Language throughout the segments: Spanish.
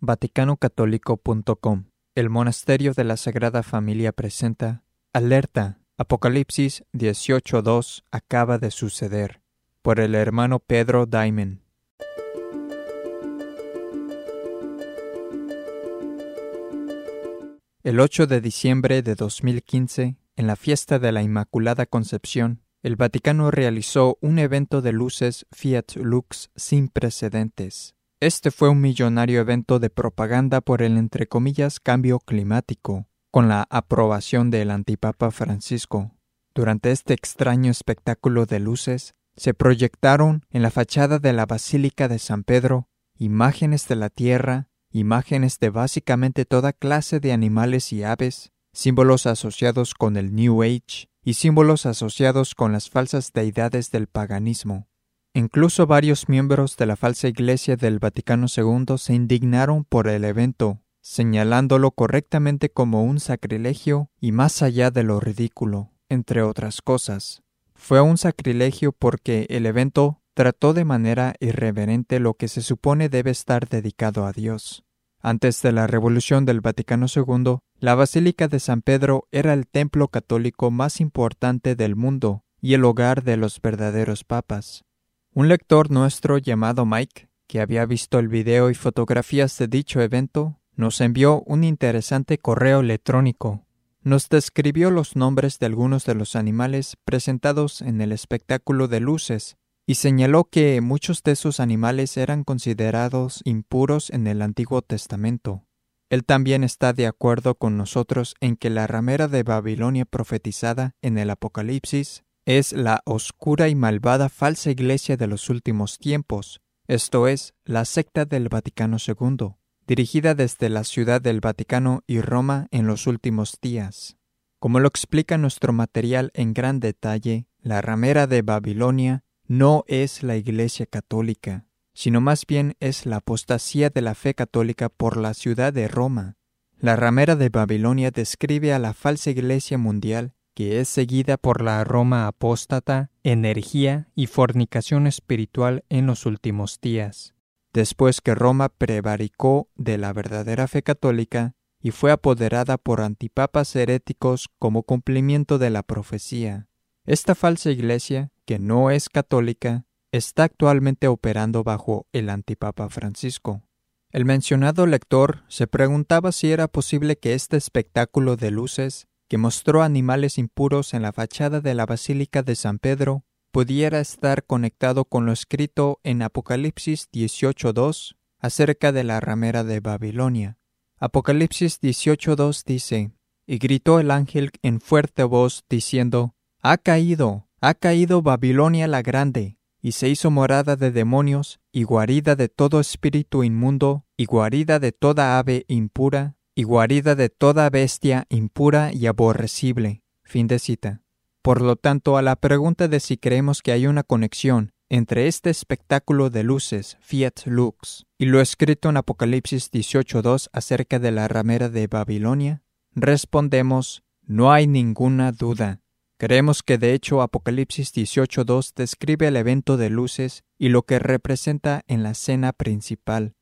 VaticanOcatólico.com El Monasterio de la Sagrada Familia presenta Alerta Apocalipsis 18.2 acaba de suceder por el hermano Pedro Diamond. El 8 de diciembre de 2015, en la fiesta de la Inmaculada Concepción, el Vaticano realizó un evento de luces Fiat Lux sin precedentes. Este fue un millonario evento de propaganda por el entre comillas cambio climático, con la aprobación del antipapa Francisco. Durante este extraño espectáculo de luces, se proyectaron en la fachada de la Basílica de San Pedro imágenes de la Tierra, imágenes de básicamente toda clase de animales y aves, símbolos asociados con el New Age y símbolos asociados con las falsas deidades del paganismo. Incluso varios miembros de la falsa Iglesia del Vaticano II se indignaron por el evento, señalándolo correctamente como un sacrilegio y más allá de lo ridículo, entre otras cosas. Fue un sacrilegio porque el evento trató de manera irreverente lo que se supone debe estar dedicado a Dios. Antes de la Revolución del Vaticano II, la Basílica de San Pedro era el templo católico más importante del mundo y el hogar de los verdaderos papas. Un lector nuestro llamado Mike, que había visto el video y fotografías de dicho evento, nos envió un interesante correo electrónico. Nos describió los nombres de algunos de los animales presentados en el espectáculo de luces y señaló que muchos de esos animales eran considerados impuros en el Antiguo Testamento. Él también está de acuerdo con nosotros en que la ramera de Babilonia profetizada en el Apocalipsis es la oscura y malvada falsa iglesia de los últimos tiempos, esto es, la secta del Vaticano II, dirigida desde la ciudad del Vaticano y Roma en los últimos días. Como lo explica nuestro material en gran detalle, la ramera de Babilonia no es la Iglesia católica, sino más bien es la apostasía de la fe católica por la ciudad de Roma. La ramera de Babilonia describe a la falsa Iglesia mundial que es seguida por la Roma apóstata, energía y fornicación espiritual en los últimos días. Después que Roma prevaricó de la verdadera fe católica y fue apoderada por antipapas heréticos como cumplimiento de la profecía. Esta falsa iglesia que no es católica, está actualmente operando bajo el antipapa Francisco. El mencionado lector se preguntaba si era posible que este espectáculo de luces, que mostró animales impuros en la fachada de la Basílica de San Pedro, pudiera estar conectado con lo escrito en Apocalipsis 18.2 acerca de la ramera de Babilonia. Apocalipsis 18.2 dice, Y gritó el ángel en fuerte voz, diciendo, Ha caído, ha caído Babilonia la grande, y se hizo morada de demonios, y guarida de todo espíritu inmundo, y guarida de toda ave impura, y guarida de toda bestia impura y aborrecible. Fin de cita. Por lo tanto, a la pregunta de si creemos que hay una conexión entre este espectáculo de luces, Fiat Lux, y lo escrito en Apocalipsis 18.2 acerca de la ramera de Babilonia, respondemos, no hay ninguna duda. Creemos que de hecho Apocalipsis 18.2 describe el evento de luces y lo que representa en la escena principal.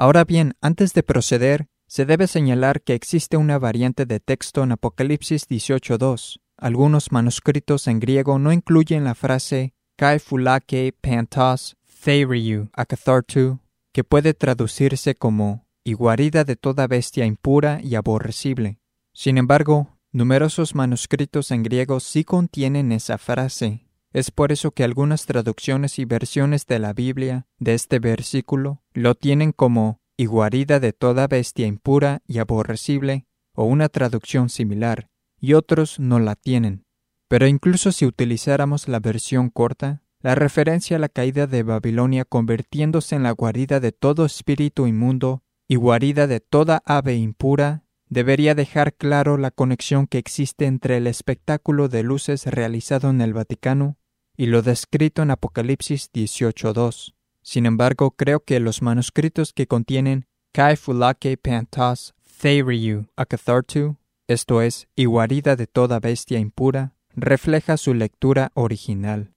Ahora bien, antes de proceder, se debe señalar que existe una variante de texto en Apocalipsis 18.2. Algunos manuscritos en griego no incluyen la frase kai fulake pantos theiriu akathartu, que puede traducirse como y guarida de toda bestia impura y aborrecible. Sin embargo, numerosos manuscritos en griego sí contienen esa frase, es por eso que algunas traducciones y versiones de la Biblia de este versículo lo tienen como y guarida de toda bestia impura y aborrecible o una traducción similar, y otros no la tienen. Pero incluso si utilizáramos la versión corta, la referencia a la caída de Babilonia convirtiéndose en la guarida de todo espíritu inmundo y guarida de toda ave impura debería dejar claro la conexión que existe entre el espectáculo de luces realizado en el Vaticano y lo descrito en Apocalipsis 18.2. Sin embargo, creo que los manuscritos que contienen Kai Fulake Pantas Theiriu Akathartu, esto es, y guarida de toda bestia impura, refleja su lectura original.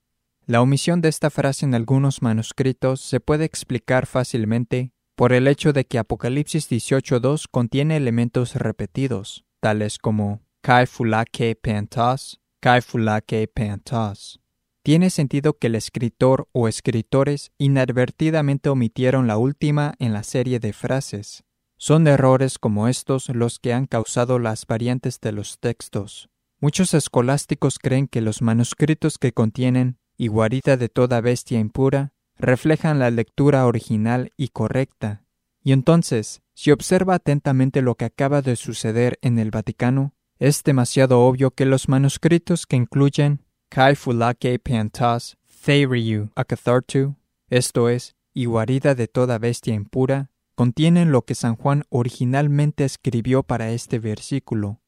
La omisión de esta frase en algunos manuscritos se puede explicar fácilmente por el hecho de que Apocalipsis 18.2 contiene elementos repetidos, tales como Kai Fulake Pantas, Kai Fulake Pantas. Tiene sentido que el escritor o escritores inadvertidamente omitieron la última en la serie de frases. Son errores como estos los que han causado las variantes de los textos. Muchos escolásticos creen que los manuscritos que contienen y guarida de toda bestia impura reflejan la lectura original y correcta. Y entonces, si observa atentamente lo que acaba de suceder en el Vaticano, es demasiado obvio que los manuscritos que incluyen Kai Fulake Pantas Theiriu Akathartu, esto es, y guarida de toda bestia impura, contienen lo que San Juan originalmente escribió para este versículo.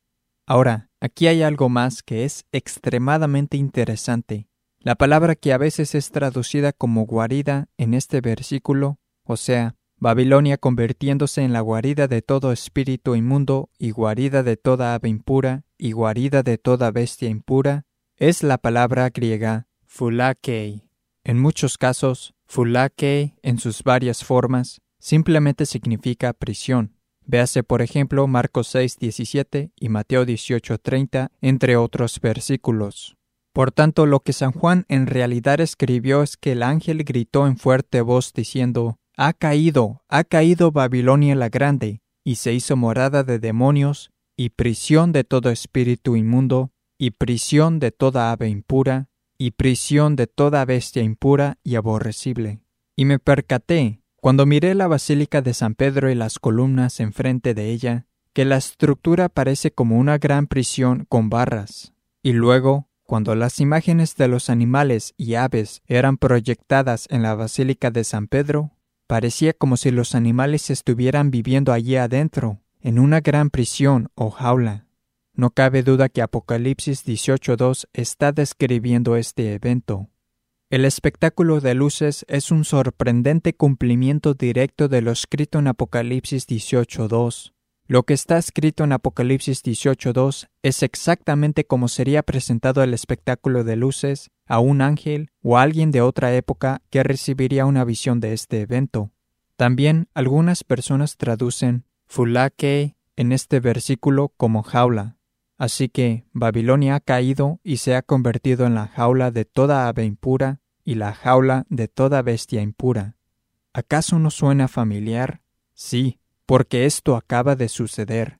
Ahora, aquí hay algo más que es extremadamente interesante. La palabra que a veces es traducida como guarida en este versículo, o sea, Babilonia convirtiéndose en la guarida de todo espíritu inmundo y guarida de toda ave impura y guarida de toda bestia impura, es la palabra griega fulakei. En muchos casos, fulakei en sus varias formas simplemente significa prisión. Véase por ejemplo Marcos 6, 17 y Mateo 18, 30, entre otros versículos. Por tanto, lo que San Juan en realidad escribió es que el ángel gritó en fuerte voz diciendo, Ha caído, ha caído Babilonia la grande, y se hizo morada de demonios, y prisión de todo espíritu inmundo, y prisión de toda ave impura, y prisión de toda bestia impura y aborrecible. Y me percaté, cuando miré la basílica de San Pedro y las columnas enfrente de ella, que la estructura parece como una gran prisión con barras. Y luego, cuando las imágenes de los animales y aves eran proyectadas en la Basílica de San Pedro, parecía como si los animales estuvieran viviendo allí adentro, en una gran prisión o jaula. No cabe duda que Apocalipsis 18.2 está describiendo este evento. El espectáculo de luces es un sorprendente cumplimiento directo de lo escrito en Apocalipsis 18.2. Lo que está escrito en Apocalipsis 18.2 es exactamente como sería presentado el espectáculo de luces a un ángel o a alguien de otra época que recibiría una visión de este evento. También algunas personas traducen fulake en este versículo como jaula. Así que Babilonia ha caído y se ha convertido en la jaula de toda ave impura y la jaula de toda bestia impura. ¿Acaso no suena familiar? Sí, porque esto acaba de suceder.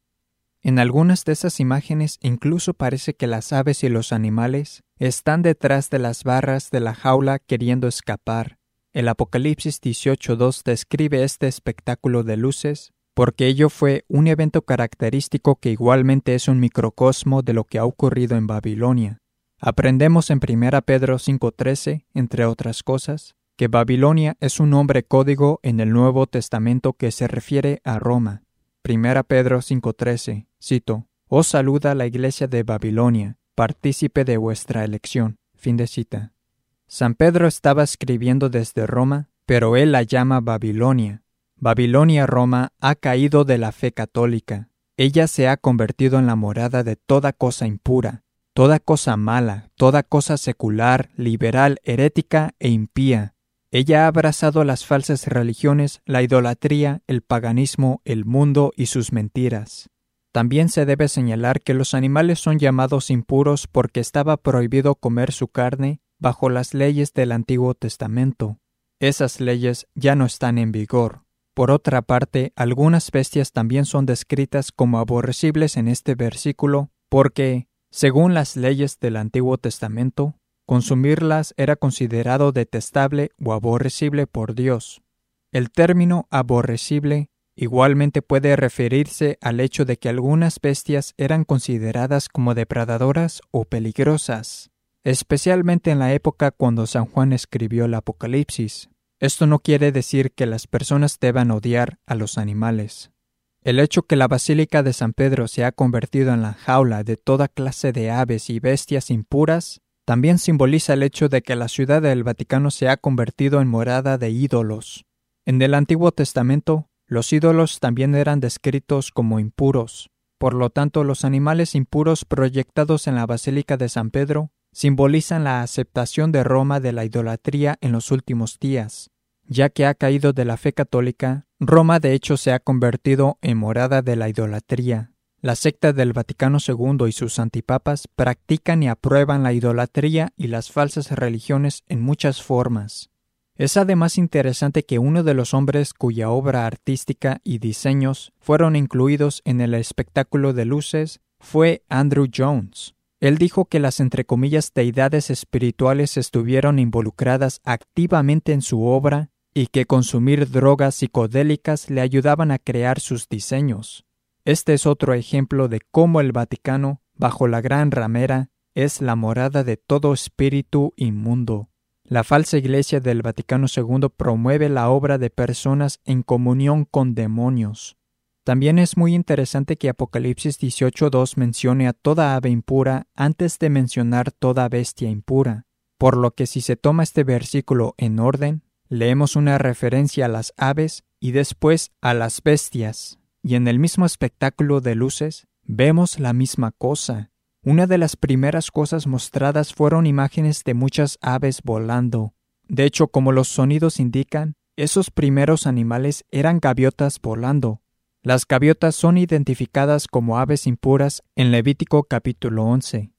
En algunas de esas imágenes incluso parece que las aves y los animales están detrás de las barras de la jaula queriendo escapar. El Apocalipsis 18.2 describe este espectáculo de luces porque ello fue un evento característico que igualmente es un microcosmo de lo que ha ocurrido en Babilonia. Aprendemos en 1 Pedro 5.13, entre otras cosas, que Babilonia es un nombre código en el Nuevo Testamento que se refiere a Roma. 1 Pedro 5:13, cito, Os saluda la iglesia de Babilonia, partícipe de vuestra elección. Fin de cita. San Pedro estaba escribiendo desde Roma, pero él la llama Babilonia. Babilonia Roma ha caído de la fe católica. Ella se ha convertido en la morada de toda cosa impura, toda cosa mala, toda cosa secular, liberal, herética e impía, ella ha abrazado las falsas religiones, la idolatría, el paganismo, el mundo y sus mentiras. También se debe señalar que los animales son llamados impuros porque estaba prohibido comer su carne bajo las leyes del Antiguo Testamento. Esas leyes ya no están en vigor. Por otra parte, algunas bestias también son descritas como aborrecibles en este versículo porque, según las leyes del Antiguo Testamento, Consumirlas era considerado detestable o aborrecible por Dios. El término aborrecible igualmente puede referirse al hecho de que algunas bestias eran consideradas como depredadoras o peligrosas, especialmente en la época cuando San Juan escribió el Apocalipsis. Esto no quiere decir que las personas deban odiar a los animales. El hecho que la Basílica de San Pedro se ha convertido en la jaula de toda clase de aves y bestias impuras también simboliza el hecho de que la ciudad del Vaticano se ha convertido en morada de ídolos. En el Antiguo Testamento, los ídolos también eran descritos como impuros. Por lo tanto, los animales impuros proyectados en la Basílica de San Pedro simbolizan la aceptación de Roma de la idolatría en los últimos días. Ya que ha caído de la fe católica, Roma de hecho se ha convertido en morada de la idolatría. La secta del Vaticano II y sus antipapas practican y aprueban la idolatría y las falsas religiones en muchas formas. Es además interesante que uno de los hombres cuya obra artística y diseños fueron incluidos en el espectáculo de luces fue Andrew Jones. Él dijo que las entre comillas deidades espirituales estuvieron involucradas activamente en su obra y que consumir drogas psicodélicas le ayudaban a crear sus diseños. Este es otro ejemplo de cómo el Vaticano, bajo la gran ramera, es la morada de todo espíritu inmundo. La falsa Iglesia del Vaticano II promueve la obra de personas en comunión con demonios. También es muy interesante que Apocalipsis 18.2 mencione a toda ave impura antes de mencionar toda bestia impura, por lo que si se toma este versículo en orden, leemos una referencia a las aves y después a las bestias. Y en el mismo espectáculo de luces vemos la misma cosa. Una de las primeras cosas mostradas fueron imágenes de muchas aves volando. De hecho, como los sonidos indican, esos primeros animales eran gaviotas volando. Las gaviotas son identificadas como aves impuras en Levítico capítulo 11.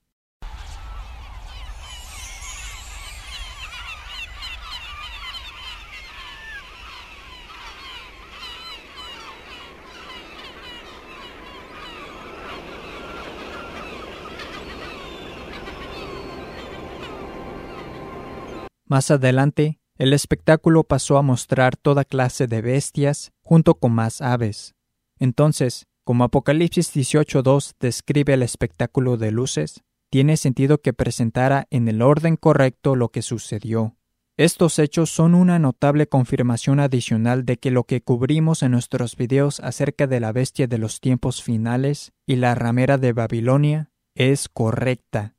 Más adelante, el espectáculo pasó a mostrar toda clase de bestias junto con más aves. Entonces, como Apocalipsis 18.2 describe el espectáculo de luces, tiene sentido que presentara en el orden correcto lo que sucedió. Estos hechos son una notable confirmación adicional de que lo que cubrimos en nuestros videos acerca de la bestia de los tiempos finales y la ramera de Babilonia es correcta.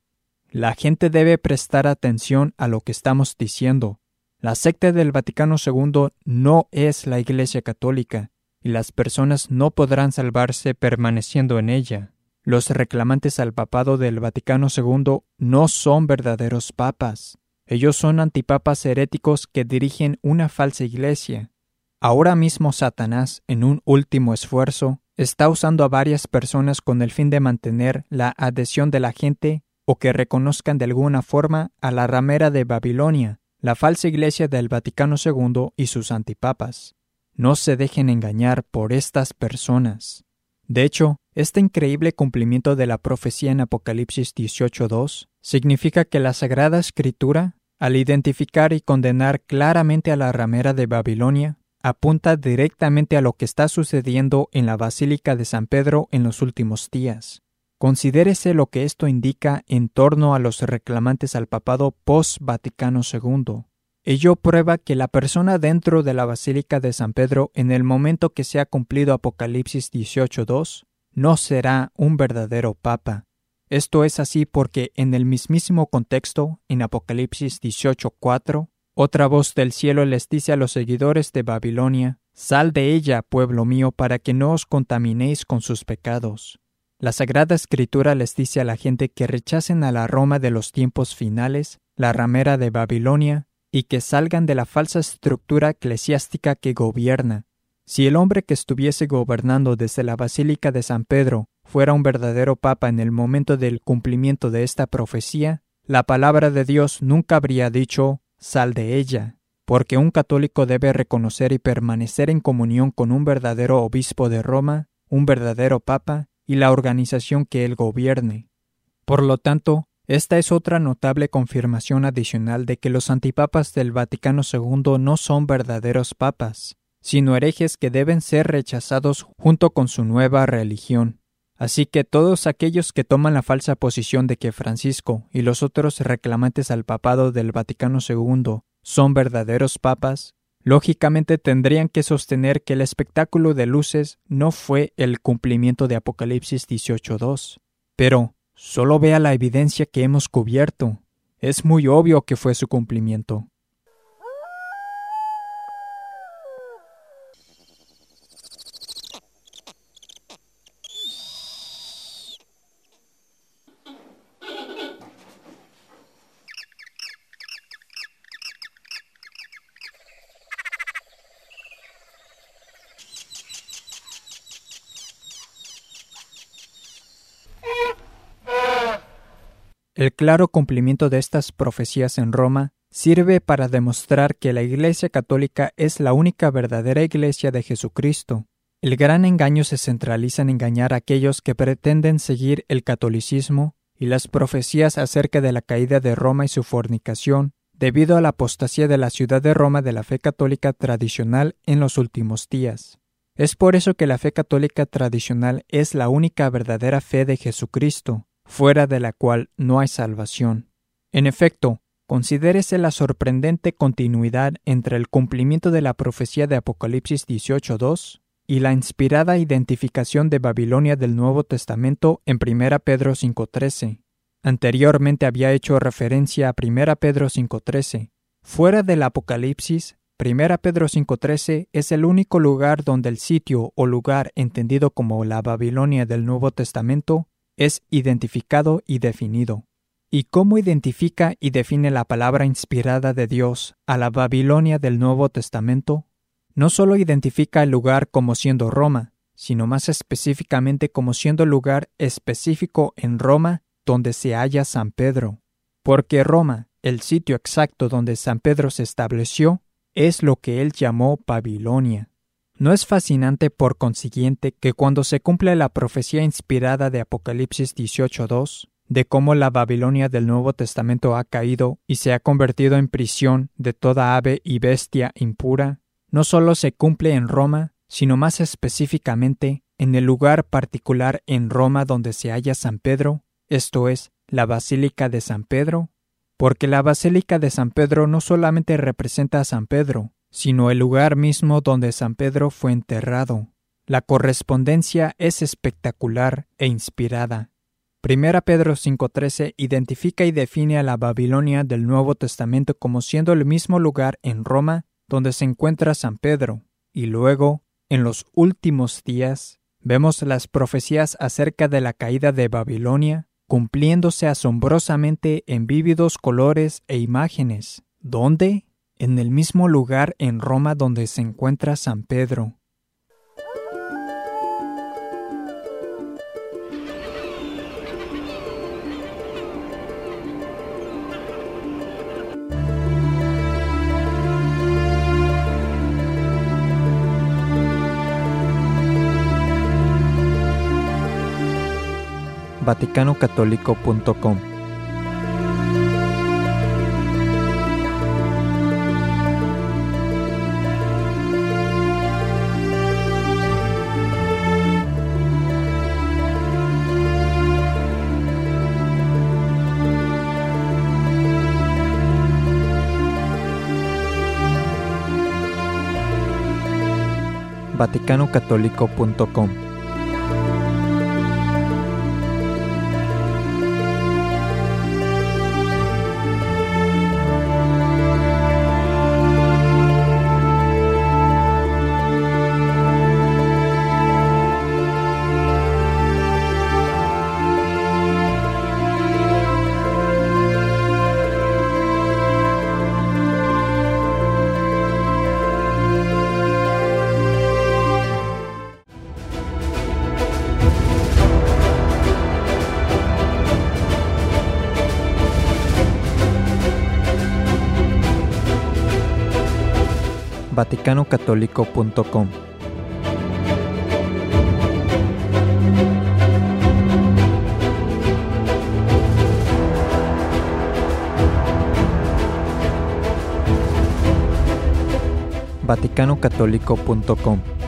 La gente debe prestar atención a lo que estamos diciendo. La secta del Vaticano II no es la Iglesia Católica, y las personas no podrán salvarse permaneciendo en ella. Los reclamantes al papado del Vaticano II no son verdaderos papas. Ellos son antipapas heréticos que dirigen una falsa iglesia. Ahora mismo Satanás, en un último esfuerzo, está usando a varias personas con el fin de mantener la adhesión de la gente o que reconozcan de alguna forma a la ramera de Babilonia, la falsa iglesia del Vaticano II y sus antipapas. No se dejen engañar por estas personas. De hecho, este increíble cumplimiento de la profecía en Apocalipsis 18.2 significa que la Sagrada Escritura, al identificar y condenar claramente a la ramera de Babilonia, apunta directamente a lo que está sucediendo en la Basílica de San Pedro en los últimos días. Considérese lo que esto indica en torno a los reclamantes al papado post-Vaticano II. Ello prueba que la persona dentro de la Basílica de San Pedro en el momento que se ha cumplido Apocalipsis 18.2 no será un verdadero papa. Esto es así porque en el mismísimo contexto, en Apocalipsis 18.4, otra voz del cielo les dice a los seguidores de Babilonia, Sal de ella, pueblo mío, para que no os contaminéis con sus pecados. La Sagrada Escritura les dice a la gente que rechacen a la Roma de los tiempos finales, la ramera de Babilonia, y que salgan de la falsa estructura eclesiástica que gobierna. Si el hombre que estuviese gobernando desde la Basílica de San Pedro fuera un verdadero papa en el momento del cumplimiento de esta profecía, la palabra de Dios nunca habría dicho sal de ella, porque un católico debe reconocer y permanecer en comunión con un verdadero obispo de Roma, un verdadero papa, y la organización que él gobierne. Por lo tanto, esta es otra notable confirmación adicional de que los antipapas del Vaticano II no son verdaderos papas, sino herejes que deben ser rechazados junto con su nueva religión. Así que todos aquellos que toman la falsa posición de que Francisco y los otros reclamantes al papado del Vaticano II son verdaderos papas, lógicamente tendrían que sostener que el espectáculo de luces no fue el cumplimiento de Apocalipsis 18.2. Pero, solo vea la evidencia que hemos cubierto. Es muy obvio que fue su cumplimiento. El claro cumplimiento de estas profecías en Roma sirve para demostrar que la Iglesia católica es la única verdadera Iglesia de Jesucristo. El gran engaño se centraliza en engañar a aquellos que pretenden seguir el catolicismo y las profecías acerca de la caída de Roma y su fornicación, debido a la apostasía de la ciudad de Roma de la fe católica tradicional en los últimos días. Es por eso que la fe católica tradicional es la única verdadera fe de Jesucristo, fuera de la cual no hay salvación. En efecto, considérese la sorprendente continuidad entre el cumplimiento de la profecía de Apocalipsis 18.2 y la inspirada identificación de Babilonia del Nuevo Testamento en 1 Pedro 5.13. Anteriormente había hecho referencia a 1 Pedro 5.13. Fuera del Apocalipsis, 1 Pedro 5.13 es el único lugar donde el sitio o lugar entendido como la Babilonia del Nuevo Testamento es identificado y definido. ¿Y cómo identifica y define la palabra inspirada de Dios a la Babilonia del Nuevo Testamento? No solo identifica el lugar como siendo Roma, sino más específicamente como siendo lugar específico en Roma donde se halla San Pedro. Porque Roma, el sitio exacto donde San Pedro se estableció, es lo que él llamó Babilonia. ¿No es fascinante por consiguiente que cuando se cumple la profecía inspirada de Apocalipsis 18.2, de cómo la Babilonia del Nuevo Testamento ha caído y se ha convertido en prisión de toda ave y bestia impura, no solo se cumple en Roma, sino más específicamente en el lugar particular en Roma donde se halla San Pedro, esto es, la Basílica de San Pedro? Porque la Basílica de San Pedro no solamente representa a San Pedro, sino el lugar mismo donde San Pedro fue enterrado. La correspondencia es espectacular e inspirada. Primera Pedro 5.13 identifica y define a la Babilonia del Nuevo Testamento como siendo el mismo lugar en Roma donde se encuentra San Pedro, y luego, en los últimos días, vemos las profecías acerca de la caída de Babilonia cumpliéndose asombrosamente en vívidos colores e imágenes. ¿Dónde? En el mismo lugar en Roma donde se encuentra San Pedro. VaticanOcatólico.com vaticanocatolico.com vaticanocatolico.com vaticanocatolico.com